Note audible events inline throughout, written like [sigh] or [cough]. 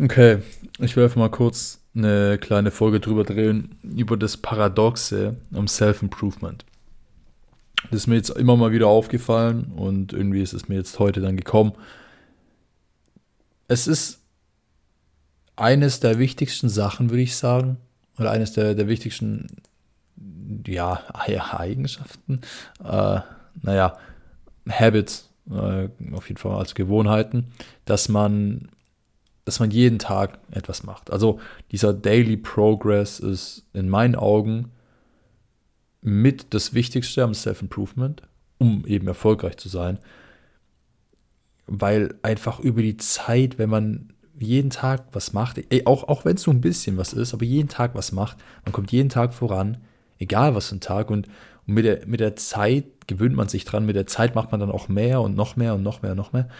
Okay, ich will einfach mal kurz eine kleine Folge drüber drehen, über das Paradoxe um Self-Improvement. Das ist mir jetzt immer mal wieder aufgefallen und irgendwie ist es mir jetzt heute dann gekommen. Es ist eines der wichtigsten Sachen, würde ich sagen, oder eines der, der wichtigsten ja, Eigenschaften, äh, naja, Habits, äh, auf jeden Fall als Gewohnheiten, dass man dass man jeden Tag etwas macht. Also dieser Daily Progress ist in meinen Augen mit das Wichtigste am Self-Improvement, um eben erfolgreich zu sein. Weil einfach über die Zeit, wenn man jeden Tag was macht, ey, auch, auch wenn es nur ein bisschen was ist, aber jeden Tag was macht, man kommt jeden Tag voran, egal was für ein Tag. Und, und mit, der, mit der Zeit gewöhnt man sich dran, mit der Zeit macht man dann auch mehr und noch mehr und noch mehr und noch mehr. Und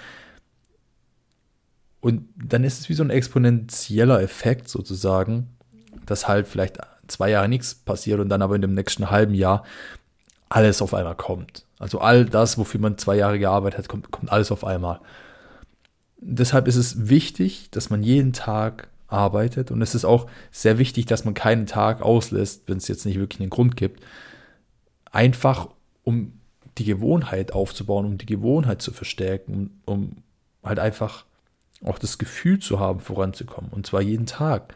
dann ist es wie so ein exponentieller Effekt sozusagen, dass halt vielleicht zwei Jahre nichts passiert und dann aber in dem nächsten halben Jahr alles auf einmal kommt. Also all das, wofür man zwei Jahre gearbeitet hat, kommt, kommt alles auf einmal. Deshalb ist es wichtig, dass man jeden Tag arbeitet und es ist auch sehr wichtig, dass man keinen Tag auslässt, wenn es jetzt nicht wirklich einen Grund gibt. Einfach um die Gewohnheit aufzubauen, um die Gewohnheit zu verstärken, um halt einfach auch das Gefühl zu haben, voranzukommen. Und zwar jeden Tag.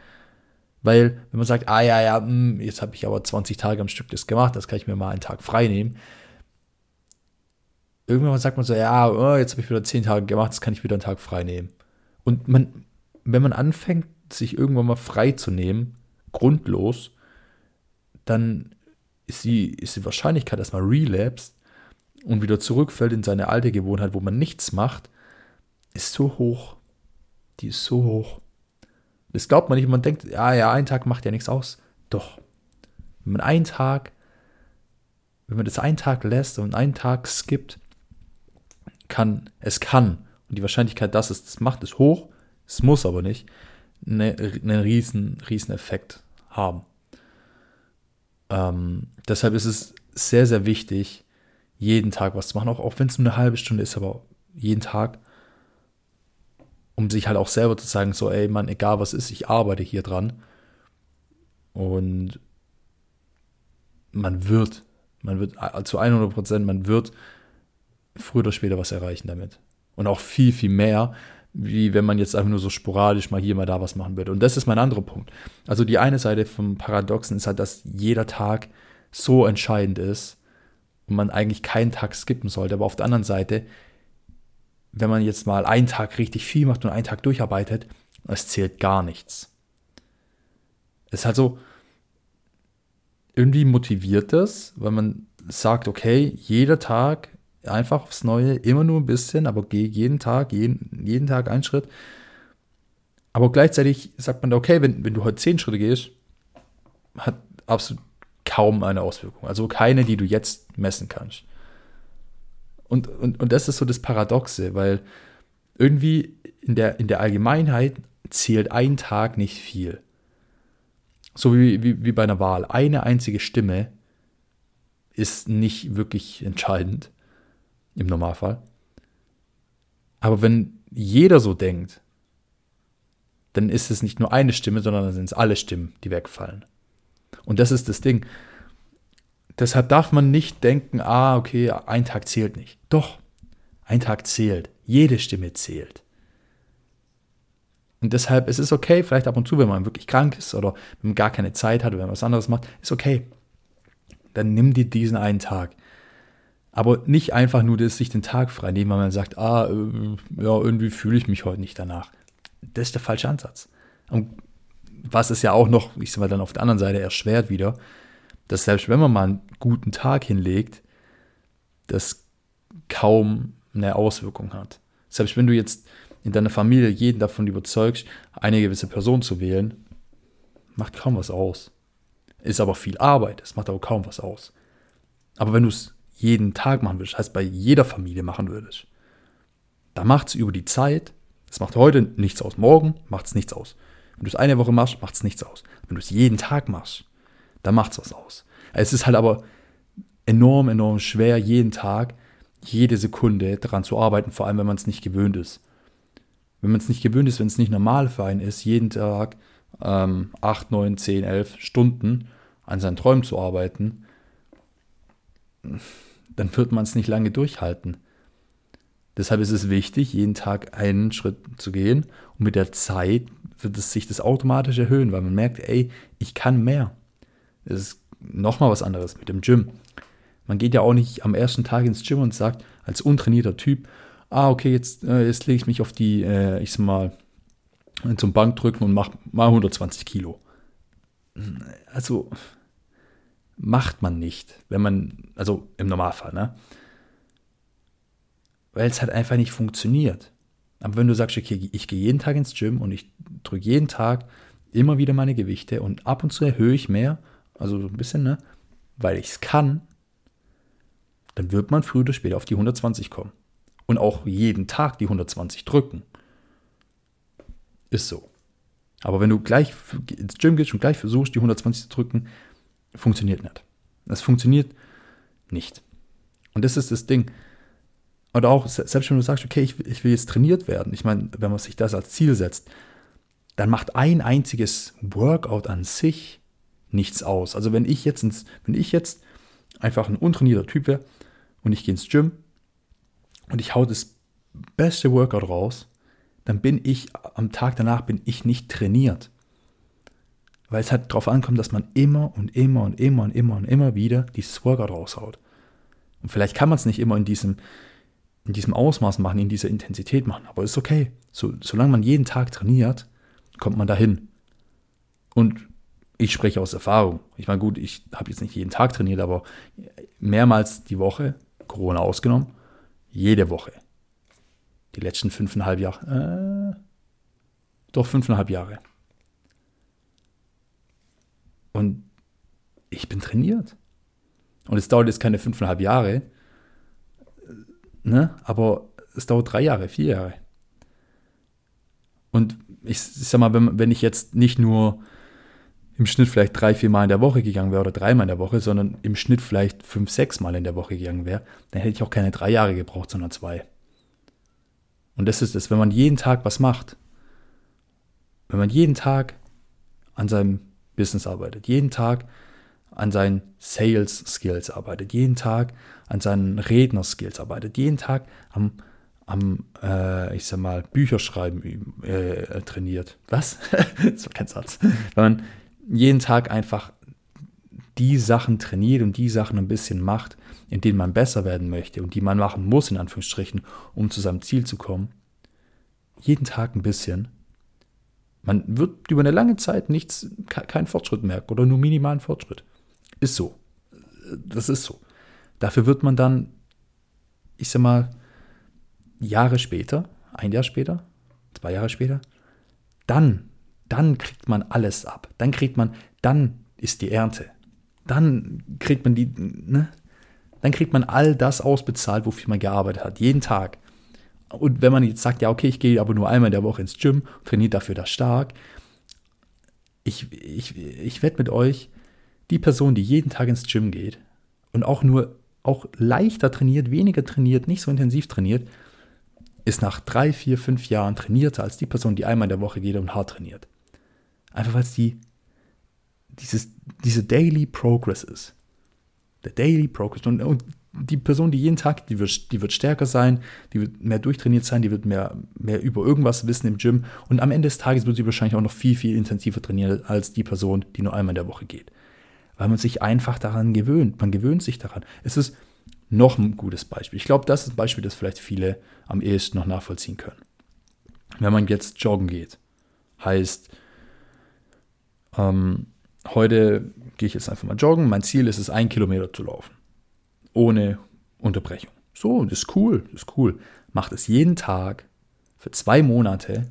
Weil, wenn man sagt, ah ja, ja, mh, hm, jetzt habe ich aber 20 Tage am Stück das gemacht, das kann ich mir mal einen Tag frei nehmen. Irgendwann sagt man so, ja, oh, jetzt habe ich wieder 10 Tage gemacht, jetzt kann ich wieder einen Tag frei nehmen. Und man, wenn man anfängt, sich irgendwann mal frei zu nehmen, grundlos, dann ist die, ist die Wahrscheinlichkeit, dass man relapst und wieder zurückfällt in seine alte Gewohnheit, wo man nichts macht, ist so hoch die ist so hoch. Das glaubt man nicht, man denkt, ja, ja, ein Tag macht ja nichts aus. Doch. Wenn man einen Tag, wenn man das einen Tag lässt und einen Tag skippt, kann, es kann, und die Wahrscheinlichkeit, dass es das macht, ist hoch, es muss aber nicht, eine, einen riesen, riesen Effekt haben. Ähm, deshalb ist es sehr, sehr wichtig, jeden Tag was zu machen, auch, auch wenn es nur eine halbe Stunde ist, aber jeden Tag um sich halt auch selber zu sagen, so, ey, Mann, egal was ist, ich arbeite hier dran. Und man wird, man wird äh, zu 100 Prozent, man wird früher oder später was erreichen damit. Und auch viel, viel mehr, wie wenn man jetzt einfach nur so sporadisch mal hier, mal da was machen würde. Und das ist mein anderer Punkt. Also die eine Seite vom Paradoxen ist halt, dass jeder Tag so entscheidend ist und man eigentlich keinen Tag skippen sollte. Aber auf der anderen Seite wenn man jetzt mal einen Tag richtig viel macht und einen Tag durcharbeitet, es zählt gar nichts. Es ist halt so, irgendwie motiviert das, weil man sagt, okay, jeder Tag einfach aufs Neue, immer nur ein bisschen, aber geh jeden Tag, jeden, jeden Tag einen Schritt. Aber gleichzeitig sagt man, okay, wenn, wenn du heute zehn Schritte gehst, hat absolut kaum eine Auswirkung. Also keine, die du jetzt messen kannst. Und, und, und das ist so das Paradoxe, weil irgendwie in der, in der Allgemeinheit zählt ein Tag nicht viel. So wie, wie, wie bei einer Wahl. Eine einzige Stimme ist nicht wirklich entscheidend im Normalfall. Aber wenn jeder so denkt, dann ist es nicht nur eine Stimme, sondern dann sind es alle Stimmen, die wegfallen. Und das ist das Ding. Deshalb darf man nicht denken, ah, okay, ein Tag zählt nicht. Doch, ein Tag zählt. Jede Stimme zählt. Und deshalb ist es okay, vielleicht ab und zu, wenn man wirklich krank ist oder wenn man gar keine Zeit hat oder wenn man was anderes macht, ist okay. Dann nimm dir diesen einen Tag. Aber nicht einfach nur das, sich den Tag frei nehmen, weil man sagt, ah, äh, ja, irgendwie fühle ich mich heute nicht danach. Das ist der falsche Ansatz. Und was es ja auch noch, ich sag mal, dann auf der anderen Seite erschwert wieder, dass selbst wenn man mal einen guten Tag hinlegt, das kaum eine Auswirkung hat. Selbst wenn du jetzt in deiner Familie jeden davon überzeugst, eine gewisse Person zu wählen, macht kaum was aus. Ist aber viel Arbeit, es macht aber kaum was aus. Aber wenn du es jeden Tag machen würdest, heißt bei jeder Familie machen würdest, da macht es über die Zeit, es macht heute nichts aus, morgen macht es nichts aus. Wenn du es eine Woche machst, macht es nichts aus. Wenn du es jeden Tag machst, da macht es was aus. Es ist halt aber enorm, enorm schwer, jeden Tag, jede Sekunde daran zu arbeiten, vor allem wenn man es nicht gewöhnt ist. wenn man es nicht gewöhnt ist, wenn es nicht normal für einen ist, jeden Tag ähm, 8, 9, 10, 11 Stunden an seinen Träumen zu arbeiten, dann wird man es nicht lange durchhalten. Deshalb ist es wichtig, jeden Tag einen Schritt zu gehen und mit der Zeit wird es sich das automatisch erhöhen, weil man merkt, ey, ich kann mehr. Ist nochmal was anderes mit dem Gym. Man geht ja auch nicht am ersten Tag ins Gym und sagt, als untrainierter Typ, ah, okay, jetzt, äh, jetzt lege ich mich auf die, äh, ich sag mal, zum Bankdrücken und mache mal 120 Kilo. Also macht man nicht, wenn man, also im Normalfall, ne? Weil es halt einfach nicht funktioniert. Aber wenn du sagst, okay, ich gehe jeden Tag ins Gym und ich drücke jeden Tag immer wieder meine Gewichte und ab und zu erhöhe ich mehr, also so ein bisschen, ne? Weil ich es kann, dann wird man früher oder später auf die 120 kommen. Und auch jeden Tag die 120 drücken. Ist so. Aber wenn du gleich ins Gym gehst und gleich versuchst, die 120 zu drücken, funktioniert nicht. Das funktioniert nicht. Und das ist das Ding. Oder auch, selbst wenn du sagst, okay, ich, ich will jetzt trainiert werden, ich meine, wenn man sich das als Ziel setzt, dann macht ein einziges Workout an sich nichts aus. Also wenn ich jetzt, ins, wenn ich jetzt einfach ein untrainierter Typ wäre und ich gehe ins Gym und ich hau das beste Workout raus, dann bin ich am Tag danach bin ich nicht trainiert. Weil es halt darauf ankommt, dass man immer und immer und immer und immer und immer wieder dieses Workout raushaut. Und vielleicht kann man es nicht immer in diesem, in diesem Ausmaß machen, in dieser Intensität machen, aber ist okay. So, solange man jeden Tag trainiert, kommt man dahin. Und ich spreche aus Erfahrung. Ich meine, gut, ich habe jetzt nicht jeden Tag trainiert, aber mehrmals die Woche, Corona ausgenommen, jede Woche. Die letzten fünfeinhalb Jahre. Äh, doch fünfeinhalb Jahre. Und ich bin trainiert. Und es dauert jetzt keine fünfeinhalb Jahre, ne? aber es dauert drei Jahre, vier Jahre. Und ich, ich sag mal, wenn, wenn ich jetzt nicht nur im Schnitt vielleicht drei, vier Mal in der Woche gegangen wäre oder dreimal in der Woche, sondern im Schnitt vielleicht fünf, sechs Mal in der Woche gegangen wäre, dann hätte ich auch keine drei Jahre gebraucht, sondern zwei. Und das ist es, wenn man jeden Tag was macht, wenn man jeden Tag an seinem Business arbeitet, jeden Tag an seinen Sales Skills arbeitet, jeden Tag an seinen Redner Skills arbeitet, jeden Tag am, am äh, ich sag mal, Bücherschreiben äh, trainiert. Was? [laughs] das war kein Satz. Wenn man jeden Tag einfach die Sachen trainiert und die Sachen ein bisschen macht, in denen man besser werden möchte und die man machen muss, in Anführungsstrichen, um zu seinem Ziel zu kommen, jeden Tag ein bisschen, man wird über eine lange Zeit nichts, keinen Fortschritt merken oder nur minimalen Fortschritt. Ist so. Das ist so. Dafür wird man dann, ich sag mal, Jahre später, ein Jahr später, zwei Jahre später, dann, dann kriegt man alles ab. Dann kriegt man, dann ist die Ernte. Dann kriegt man die, ne? Dann kriegt man all das ausbezahlt, wofür man gearbeitet hat, jeden Tag. Und wenn man jetzt sagt, ja, okay, ich gehe aber nur einmal in der Woche ins Gym, trainiere dafür da stark, ich, ich, ich wette mit euch, die Person, die jeden Tag ins Gym geht und auch nur auch leichter trainiert, weniger trainiert, nicht so intensiv trainiert, ist nach drei, vier, fünf Jahren trainierter als die Person, die einmal in der Woche geht und hart trainiert. Einfach weil es die, dieses, diese Daily Progress ist. Der Daily Progress. Und, und die Person, die jeden Tag, die wird, die wird stärker sein, die wird mehr durchtrainiert sein, die wird mehr, mehr über irgendwas wissen im Gym und am Ende des Tages wird sie wahrscheinlich auch noch viel, viel intensiver trainieren als die Person, die nur einmal in der Woche geht. Weil man sich einfach daran gewöhnt. Man gewöhnt sich daran. Es ist noch ein gutes Beispiel. Ich glaube, das ist ein Beispiel, das vielleicht viele am ehesten noch nachvollziehen können. Wenn man jetzt joggen geht, heißt, ähm, heute gehe ich jetzt einfach mal joggen. Mein Ziel ist es, ein Kilometer zu laufen ohne Unterbrechung. So, das ist cool, das ist cool. Mach das jeden Tag für zwei Monate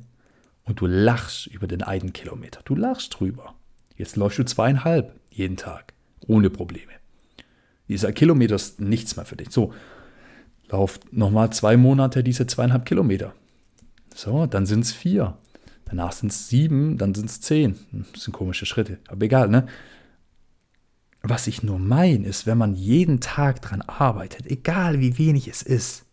und du lachst über den einen Kilometer. Du lachst drüber. Jetzt läufst du zweieinhalb jeden Tag, ohne Probleme. Dieser Kilometer ist nichts mehr für dich. So, lauf nochmal zwei Monate diese zweieinhalb Kilometer. So, dann sind es vier. Danach sind es sieben, dann sind es zehn. Das sind komische Schritte, aber egal, ne? Was ich nur meine, ist, wenn man jeden Tag dran arbeitet, egal wie wenig es ist,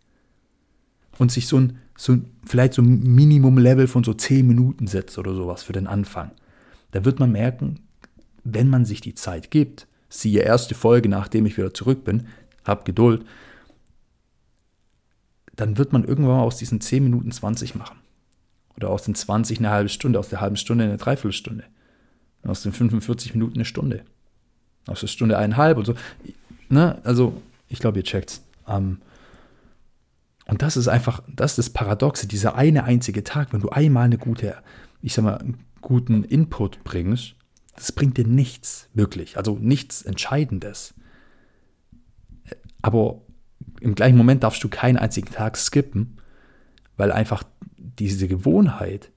und sich so ein, so vielleicht so ein Minimum-Level von so 10 Minuten setzt oder sowas für den Anfang, da wird man merken, wenn man sich die Zeit gibt, siehe erste Folge, nachdem ich wieder zurück bin, hab Geduld, dann wird man irgendwann aus diesen 10 Minuten 20 machen. Oder aus den 20 eine halbe Stunde, aus der halben Stunde eine Dreiviertelstunde. Aus den 45 Minuten eine Stunde. Aus der Stunde eineinhalb und so. Ne? Also, ich glaube, ihr checkt's. Ähm, und das ist einfach, das ist das Paradoxe, dieser eine einzige Tag, wenn du einmal eine gute, ich sag mal, einen guten Input bringst, das bringt dir nichts, wirklich. Also nichts Entscheidendes. Aber im gleichen Moment darfst du keinen einzigen Tag skippen, weil einfach diese Gewohnheit,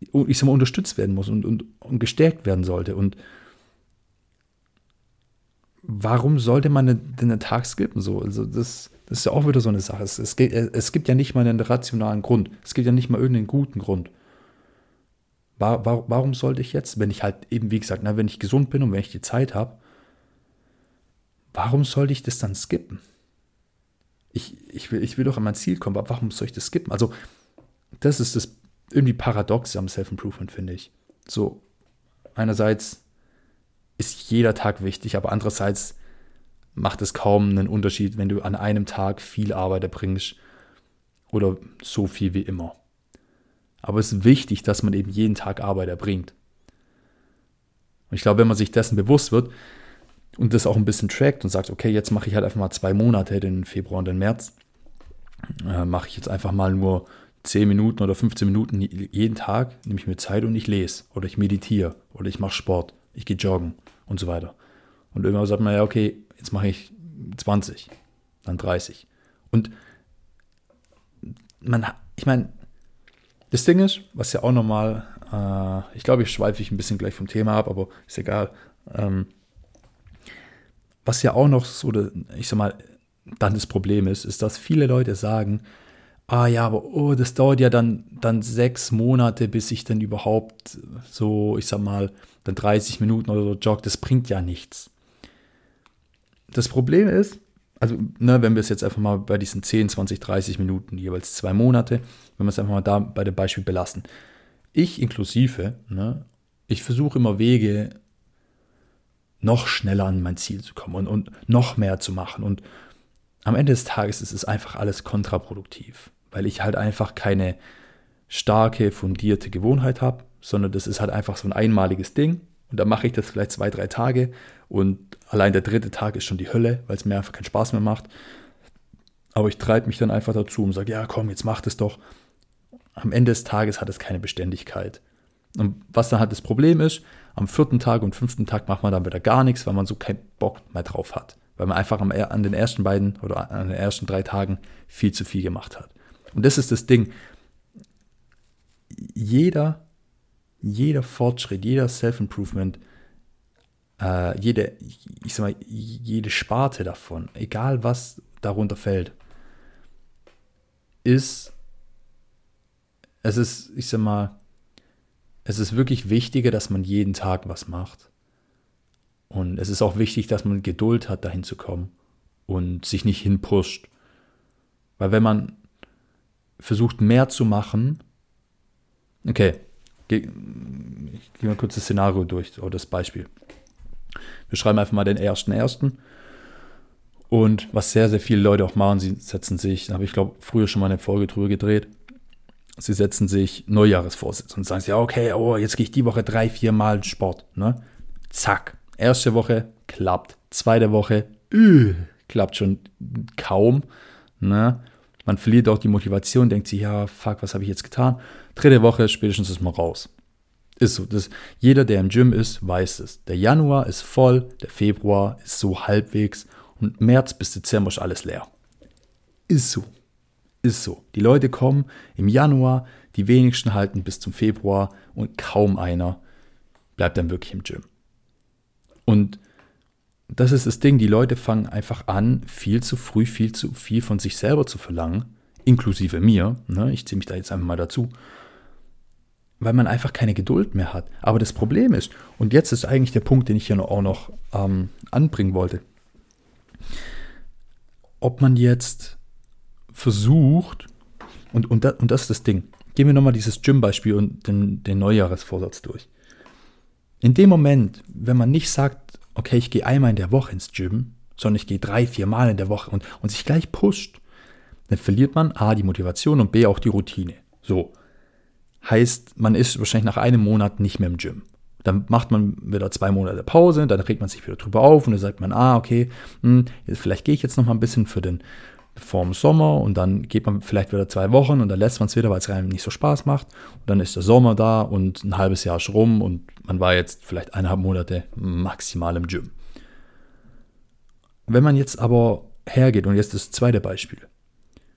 ich sag mal, unterstützt werden muss und, und, und gestärkt werden sollte. Und warum sollte man denn einen Tag skippen? So, also das, das ist ja auch wieder so eine Sache. Es, es, es gibt ja nicht mal einen rationalen Grund. Es gibt ja nicht mal irgendeinen guten Grund. War, war, warum sollte ich jetzt, wenn ich halt eben, wie gesagt, na, wenn ich gesund bin und wenn ich die Zeit habe, warum sollte ich das dann skippen? Ich, ich, will, ich will doch an mein Ziel kommen, aber warum soll ich das skippen? Also, das ist das irgendwie Paradoxe am Self-Improvement, finde ich. So, einerseits ist jeder Tag wichtig, aber andererseits macht es kaum einen Unterschied, wenn du an einem Tag viel Arbeit erbringst oder so viel wie immer. Aber es ist wichtig, dass man eben jeden Tag Arbeit erbringt. Und ich glaube, wenn man sich dessen bewusst wird und das auch ein bisschen trackt und sagt, okay, jetzt mache ich halt einfach mal zwei Monate, den Februar und den März, äh, mache ich jetzt einfach mal nur 10 Minuten oder 15 Minuten jeden Tag, nehme ich mir Zeit und ich lese oder ich meditiere oder ich mache Sport, ich gehe joggen und so weiter. Und irgendwann sagt man ja, okay, jetzt mache ich 20, dann 30. Und man, ich meine, das Ding ist, was ja auch nochmal, äh, ich glaube, ich schweife ich ein bisschen gleich vom Thema ab, aber ist egal. Ähm, was ja auch noch so, ich sag mal, dann das Problem ist, ist, dass viele Leute sagen, ah ja, aber oh, das dauert ja dann, dann sechs Monate, bis ich dann überhaupt so, ich sag mal, dann 30 Minuten oder so jogge, das bringt ja nichts. Das Problem ist, also ne, wenn wir es jetzt einfach mal bei diesen 10, 20, 30 Minuten, jeweils zwei Monate, wenn wir es einfach mal da bei dem Beispiel belassen. Ich inklusive, ne, ich versuche immer Wege, noch schneller an mein Ziel zu kommen und, und noch mehr zu machen. Und am Ende des Tages ist es einfach alles kontraproduktiv, weil ich halt einfach keine starke, fundierte Gewohnheit habe, sondern das ist halt einfach so ein einmaliges Ding. Und dann mache ich das vielleicht zwei, drei Tage und allein der dritte Tag ist schon die Hölle, weil es mir einfach keinen Spaß mehr macht. Aber ich treibe mich dann einfach dazu und sage, ja komm, jetzt mach das doch. Am Ende des Tages hat es keine Beständigkeit. Und was dann halt das Problem ist, am vierten Tag und fünften Tag macht man dann wieder gar nichts, weil man so keinen Bock mehr drauf hat. Weil man einfach an den ersten beiden oder an den ersten drei Tagen viel zu viel gemacht hat. Und das ist das Ding. Jeder, jeder Fortschritt, jeder Self-Improvement äh, jede, ich sag mal, jede Sparte davon, egal was darunter fällt, ist, es ist, ich sag mal, es ist wirklich wichtiger, dass man jeden Tag was macht. Und es ist auch wichtig, dass man Geduld hat, dahin zu kommen und sich nicht hinpusht. Weil wenn man versucht, mehr zu machen, okay, ich gehe mal kurz das Szenario durch, oder das Beispiel. Wir schreiben einfach mal den ersten ersten. Und was sehr, sehr viele Leute auch machen, sie setzen sich, da habe ich glaube früher schon mal eine Folge drüber gedreht, sie setzen sich Neujahresvorsätze und sagen ja, okay, oh, jetzt gehe ich die Woche drei, vier Mal Sport. Ne? Zack. Erste Woche klappt. Zweite Woche üh, klappt schon kaum. Ne? Man verliert auch die Motivation, denkt sich, ja, fuck, was habe ich jetzt getan? Dritte Woche, spätestens ist man raus. Ist so. Das, jeder, der im Gym ist, weiß es. Der Januar ist voll, der Februar ist so halbwegs und März bis Dezember ist alles leer. Ist so. Ist so. Die Leute kommen im Januar, die wenigsten halten bis zum Februar und kaum einer bleibt dann wirklich im Gym. Und das ist das Ding, die Leute fangen einfach an, viel zu früh, viel zu viel von sich selber zu verlangen, inklusive mir. Ne? Ich ziehe mich da jetzt einfach mal dazu weil man einfach keine Geduld mehr hat. Aber das Problem ist, und jetzt ist eigentlich der Punkt, den ich hier auch noch ähm, anbringen wollte, ob man jetzt versucht, und, und, das, und das ist das Ding, gehen wir nochmal dieses Gym-Beispiel und den, den Neujahresvorsatz durch. In dem Moment, wenn man nicht sagt, okay, ich gehe einmal in der Woche ins Gym, sondern ich gehe drei, vier Mal in der Woche und, und sich gleich pusht, dann verliert man A, die Motivation und B, auch die Routine. So. Heißt, man ist wahrscheinlich nach einem Monat nicht mehr im Gym. Dann macht man wieder zwei Monate Pause, dann regt man sich wieder drüber auf und dann sagt man, ah, okay, hm, vielleicht gehe ich jetzt noch mal ein bisschen für den vorm Sommer und dann geht man vielleicht wieder zwei Wochen und dann lässt man es wieder, weil es einem nicht so Spaß macht. Und dann ist der Sommer da und ein halbes Jahr schon rum und man war jetzt vielleicht eineinhalb Monate maximal im Gym. Wenn man jetzt aber hergeht und jetzt das zweite Beispiel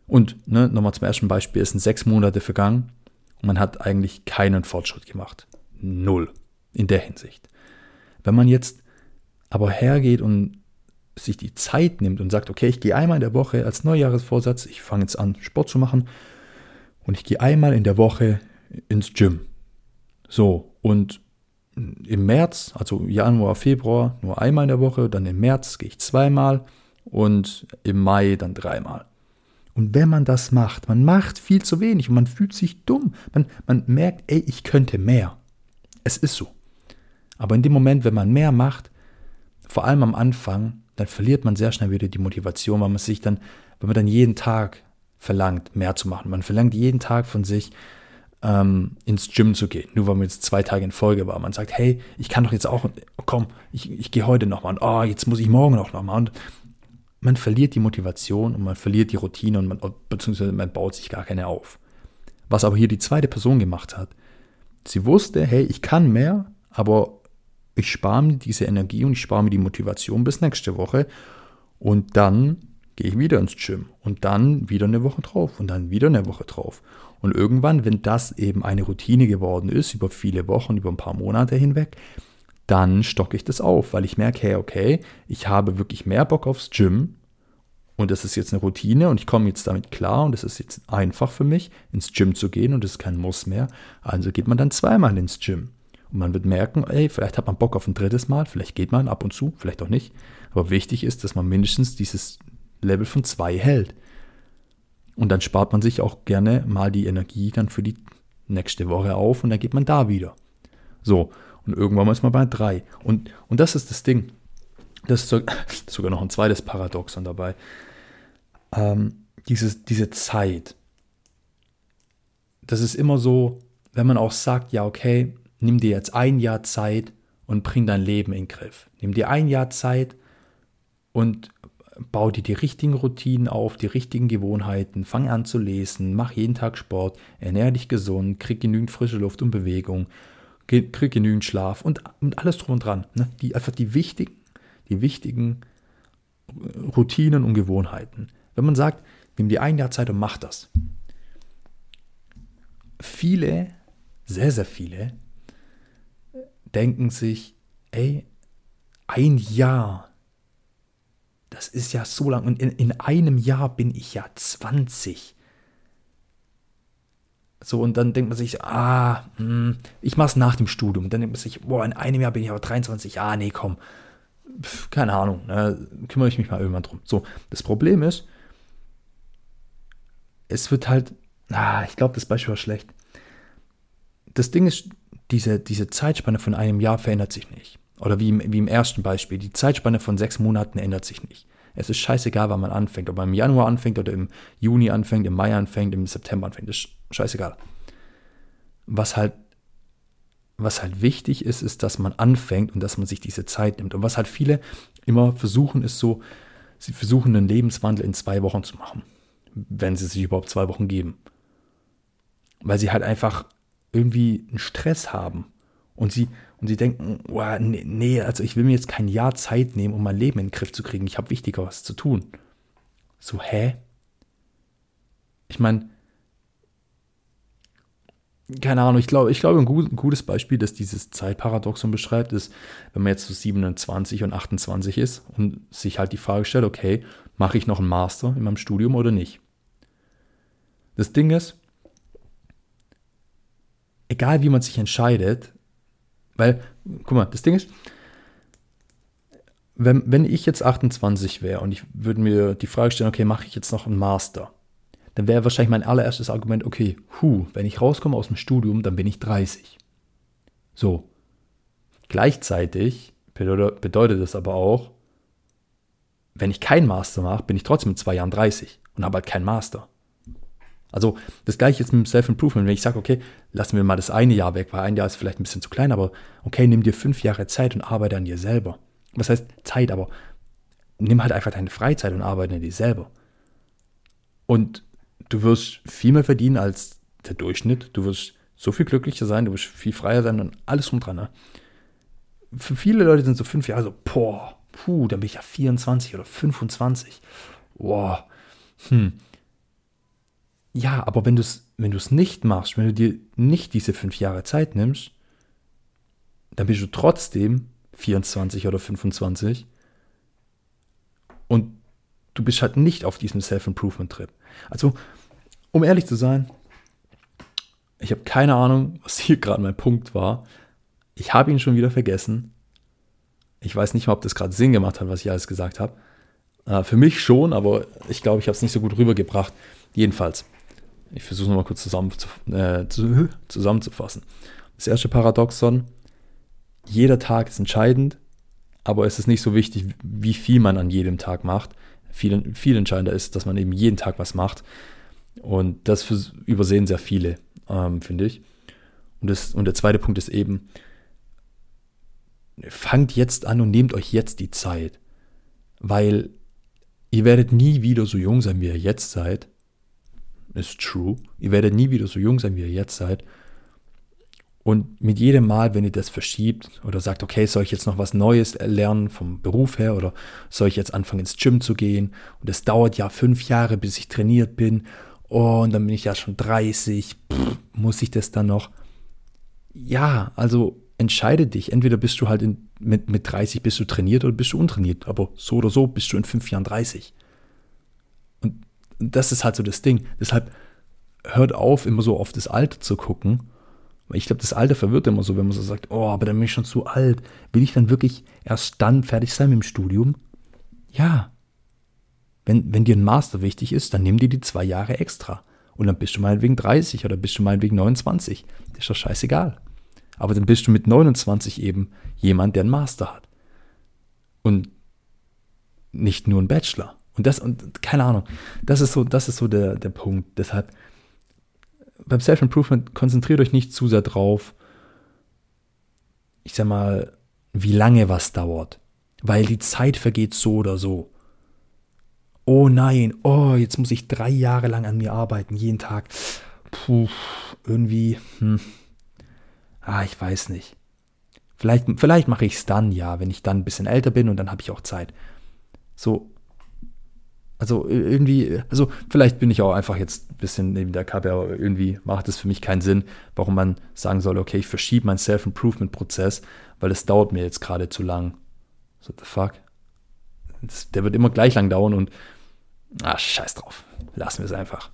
und ne, nochmal zum ersten Beispiel, es sind sechs Monate vergangen und man hat eigentlich keinen Fortschritt gemacht. Null in der Hinsicht. Wenn man jetzt aber hergeht und sich die Zeit nimmt und sagt, okay, ich gehe einmal in der Woche als Neujahresvorsatz, ich fange jetzt an, Sport zu machen und ich gehe einmal in der Woche ins Gym. So, und im März, also Januar, Februar, nur einmal in der Woche, dann im März gehe ich zweimal und im Mai dann dreimal. Und wenn man das macht, man macht viel zu wenig und man fühlt sich dumm. Man, man merkt, ey, ich könnte mehr. Es ist so. Aber in dem Moment, wenn man mehr macht, vor allem am Anfang, dann verliert man sehr schnell wieder die Motivation, weil man sich dann, wenn man dann jeden Tag verlangt, mehr zu machen. Man verlangt jeden Tag von sich, ähm, ins Gym zu gehen, nur weil man jetzt zwei Tage in Folge war. Man sagt, hey, ich kann doch jetzt auch, komm, ich, ich gehe heute nochmal und oh, jetzt muss ich morgen auch nochmal. Und man verliert die Motivation und man verliert die Routine und man, beziehungsweise man baut sich gar keine auf. Was aber hier die zweite Person gemacht hat, sie wusste, hey, ich kann mehr, aber ich spare mir diese Energie und ich spare mir die Motivation bis nächste Woche und dann gehe ich wieder ins Gym und dann wieder eine Woche drauf und dann wieder eine Woche drauf. Und irgendwann, wenn das eben eine Routine geworden ist, über viele Wochen, über ein paar Monate hinweg, dann stocke ich das auf, weil ich merke, hey, okay, ich habe wirklich mehr Bock aufs Gym und das ist jetzt eine Routine und ich komme jetzt damit klar und es ist jetzt einfach für mich, ins Gym zu gehen und es ist kein Muss mehr. Also geht man dann zweimal ins Gym. Und man wird merken, ey, vielleicht hat man Bock auf ein drittes Mal, vielleicht geht man ab und zu, vielleicht auch nicht. Aber wichtig ist, dass man mindestens dieses Level von zwei hält. Und dann spart man sich auch gerne mal die Energie dann für die nächste Woche auf und dann geht man da wieder. So, und irgendwann ist man bei drei. Und, und das ist das Ding. Das ist [laughs] sogar noch ein zweites Paradoxon dabei. Ähm, dieses, diese Zeit. Das ist immer so, wenn man auch sagt, ja, okay, nimm dir jetzt ein Jahr Zeit und bring dein Leben in den Griff. Nimm dir ein Jahr Zeit und bau dir die richtigen Routinen auf, die richtigen Gewohnheiten, fang an zu lesen, mach jeden Tag Sport, ernähr dich gesund, krieg genügend frische Luft und Bewegung, krieg genügend Schlaf und, und alles drum und dran. Ne? Die, einfach die wichtigen, die wichtigen Routinen und Gewohnheiten. Wenn man sagt, nimm dir ein Jahr Zeit und mach das. Viele, sehr, sehr viele denken sich, ey, ein Jahr, das ist ja so lang. Und in, in einem Jahr bin ich ja 20. So, und dann denkt man sich, ah, mh, hm, ich mach's nach dem Studium. Und dann denkt man sich, boah, in einem Jahr bin ich aber 23. Ah, nee, komm. Pff, keine Ahnung, ne, kümmere ich mich mal irgendwann drum. So, das Problem ist, es wird halt, ah, ich glaube, das Beispiel war schlecht. Das Ding ist, diese, diese Zeitspanne von einem Jahr verändert sich nicht. Oder wie im, wie im ersten Beispiel, die Zeitspanne von sechs Monaten ändert sich nicht. Es ist scheißegal, wann man anfängt. Ob man im Januar anfängt oder im Juni anfängt, im Mai anfängt, im September anfängt. Ist scheißegal. Was halt, was halt wichtig ist, ist, dass man anfängt und dass man sich diese Zeit nimmt. Und was halt viele immer versuchen, ist so, sie versuchen einen Lebenswandel in zwei Wochen zu machen. Wenn sie sich überhaupt zwei Wochen geben. Weil sie halt einfach irgendwie einen Stress haben und sie, und sie denken, oh, nee, nee, also ich will mir jetzt kein Jahr Zeit nehmen, um mein Leben in den Griff zu kriegen. Ich habe wichtiger was zu tun. So, hä? Ich meine, keine Ahnung, ich glaube, ich glaube, ein, gut, ein gutes Beispiel, das dieses Zeitparadoxon beschreibt, ist, wenn man jetzt so 27 und 28 ist und sich halt die Frage stellt, okay, mache ich noch einen Master in meinem Studium oder nicht? Das Ding ist, egal wie man sich entscheidet, weil, guck mal, das Ding ist, wenn, wenn ich jetzt 28 wäre und ich würde mir die Frage stellen, okay, mache ich jetzt noch einen Master, dann wäre wahrscheinlich mein allererstes Argument, okay, hu, wenn ich rauskomme aus dem Studium, dann bin ich 30. So. Gleichzeitig bedeutet das aber auch, wenn ich keinen Master mache, bin ich trotzdem in zwei Jahren 30 und habe halt keinen Master. Also das gleiche jetzt mit Self-Improvement. Wenn ich sage, okay, lassen wir mal das eine Jahr weg, weil ein Jahr ist vielleicht ein bisschen zu klein, aber okay, nimm dir fünf Jahre Zeit und arbeite an dir selber. Was heißt Zeit, aber nimm halt einfach deine Freizeit und arbeite an dir selber. Und du wirst viel mehr verdienen als der Durchschnitt. Du wirst so viel glücklicher sein, du wirst viel freier sein und alles drum dran. Ne? Für viele Leute sind so fünf Jahre so, boah, puh, dann bin ich ja 24 oder 25. Boah, hm ja, aber wenn du es wenn nicht machst, wenn du dir nicht diese fünf Jahre Zeit nimmst, dann bist du trotzdem 24 oder 25 und du bist halt nicht auf diesem Self-Improvement-Trip. Also, um ehrlich zu sein, ich habe keine Ahnung, was hier gerade mein Punkt war. Ich habe ihn schon wieder vergessen. Ich weiß nicht mal, ob das gerade Sinn gemacht hat, was ich alles gesagt habe. Äh, für mich schon, aber ich glaube, ich habe es nicht so gut rübergebracht. Jedenfalls, ich versuche es nochmal kurz zusammen, äh, [laughs] zusammenzufassen. Das erste Paradoxon, jeder Tag ist entscheidend, aber es ist nicht so wichtig, wie viel man an jedem Tag macht. Viel, viel entscheidender ist, dass man eben jeden Tag was macht. Und das übersehen sehr viele, ähm, finde ich. Und, das, und der zweite Punkt ist eben, fangt jetzt an und nehmt euch jetzt die Zeit. Weil ihr werdet nie wieder so jung sein, wie ihr jetzt seid ist true. Ihr werdet nie wieder so jung sein, wie ihr jetzt seid. Und mit jedem Mal, wenn ihr das verschiebt oder sagt, okay, soll ich jetzt noch was Neues lernen vom Beruf her oder soll ich jetzt anfangen ins Gym zu gehen und es dauert ja fünf Jahre, bis ich trainiert bin oh, und dann bin ich ja schon 30, Pff, muss ich das dann noch? Ja, also entscheide dich. Entweder bist du halt in, mit, mit 30 bist du trainiert oder bist du untrainiert, aber so oder so bist du in fünf Jahren 30 das ist halt so das Ding. Deshalb hört auf, immer so auf das Alte zu gucken. Ich glaube, das Alter verwirrt immer so, wenn man so sagt, oh, aber dann bin ich schon zu alt. Will ich dann wirklich erst dann fertig sein mit dem Studium? Ja. Wenn, wenn dir ein Master wichtig ist, dann nimm dir die zwei Jahre extra. Und dann bist du meinetwegen 30 oder bist du meinetwegen 29. Das ist doch scheißegal. Aber dann bist du mit 29 eben jemand, der einen Master hat. Und nicht nur ein Bachelor. Und das, und keine Ahnung, das ist so, das ist so der, der Punkt. Deshalb, beim Self-Improvement konzentriert euch nicht zu sehr drauf, ich sag mal, wie lange was dauert. Weil die Zeit vergeht so oder so. Oh nein, oh, jetzt muss ich drei Jahre lang an mir arbeiten, jeden Tag. Puh, irgendwie, hm. Ah, ich weiß nicht. Vielleicht, vielleicht mache ich es dann, ja, wenn ich dann ein bisschen älter bin und dann habe ich auch Zeit. So, also irgendwie, also vielleicht bin ich auch einfach jetzt ein bisschen neben der Kappe, aber irgendwie macht es für mich keinen Sinn, warum man sagen soll, okay, ich verschiebe meinen Self-Improvement-Prozess, weil es dauert mir jetzt gerade zu lang. So, the fuck? Das, der wird immer gleich lang dauern und, ah, scheiß drauf. Lassen wir es einfach.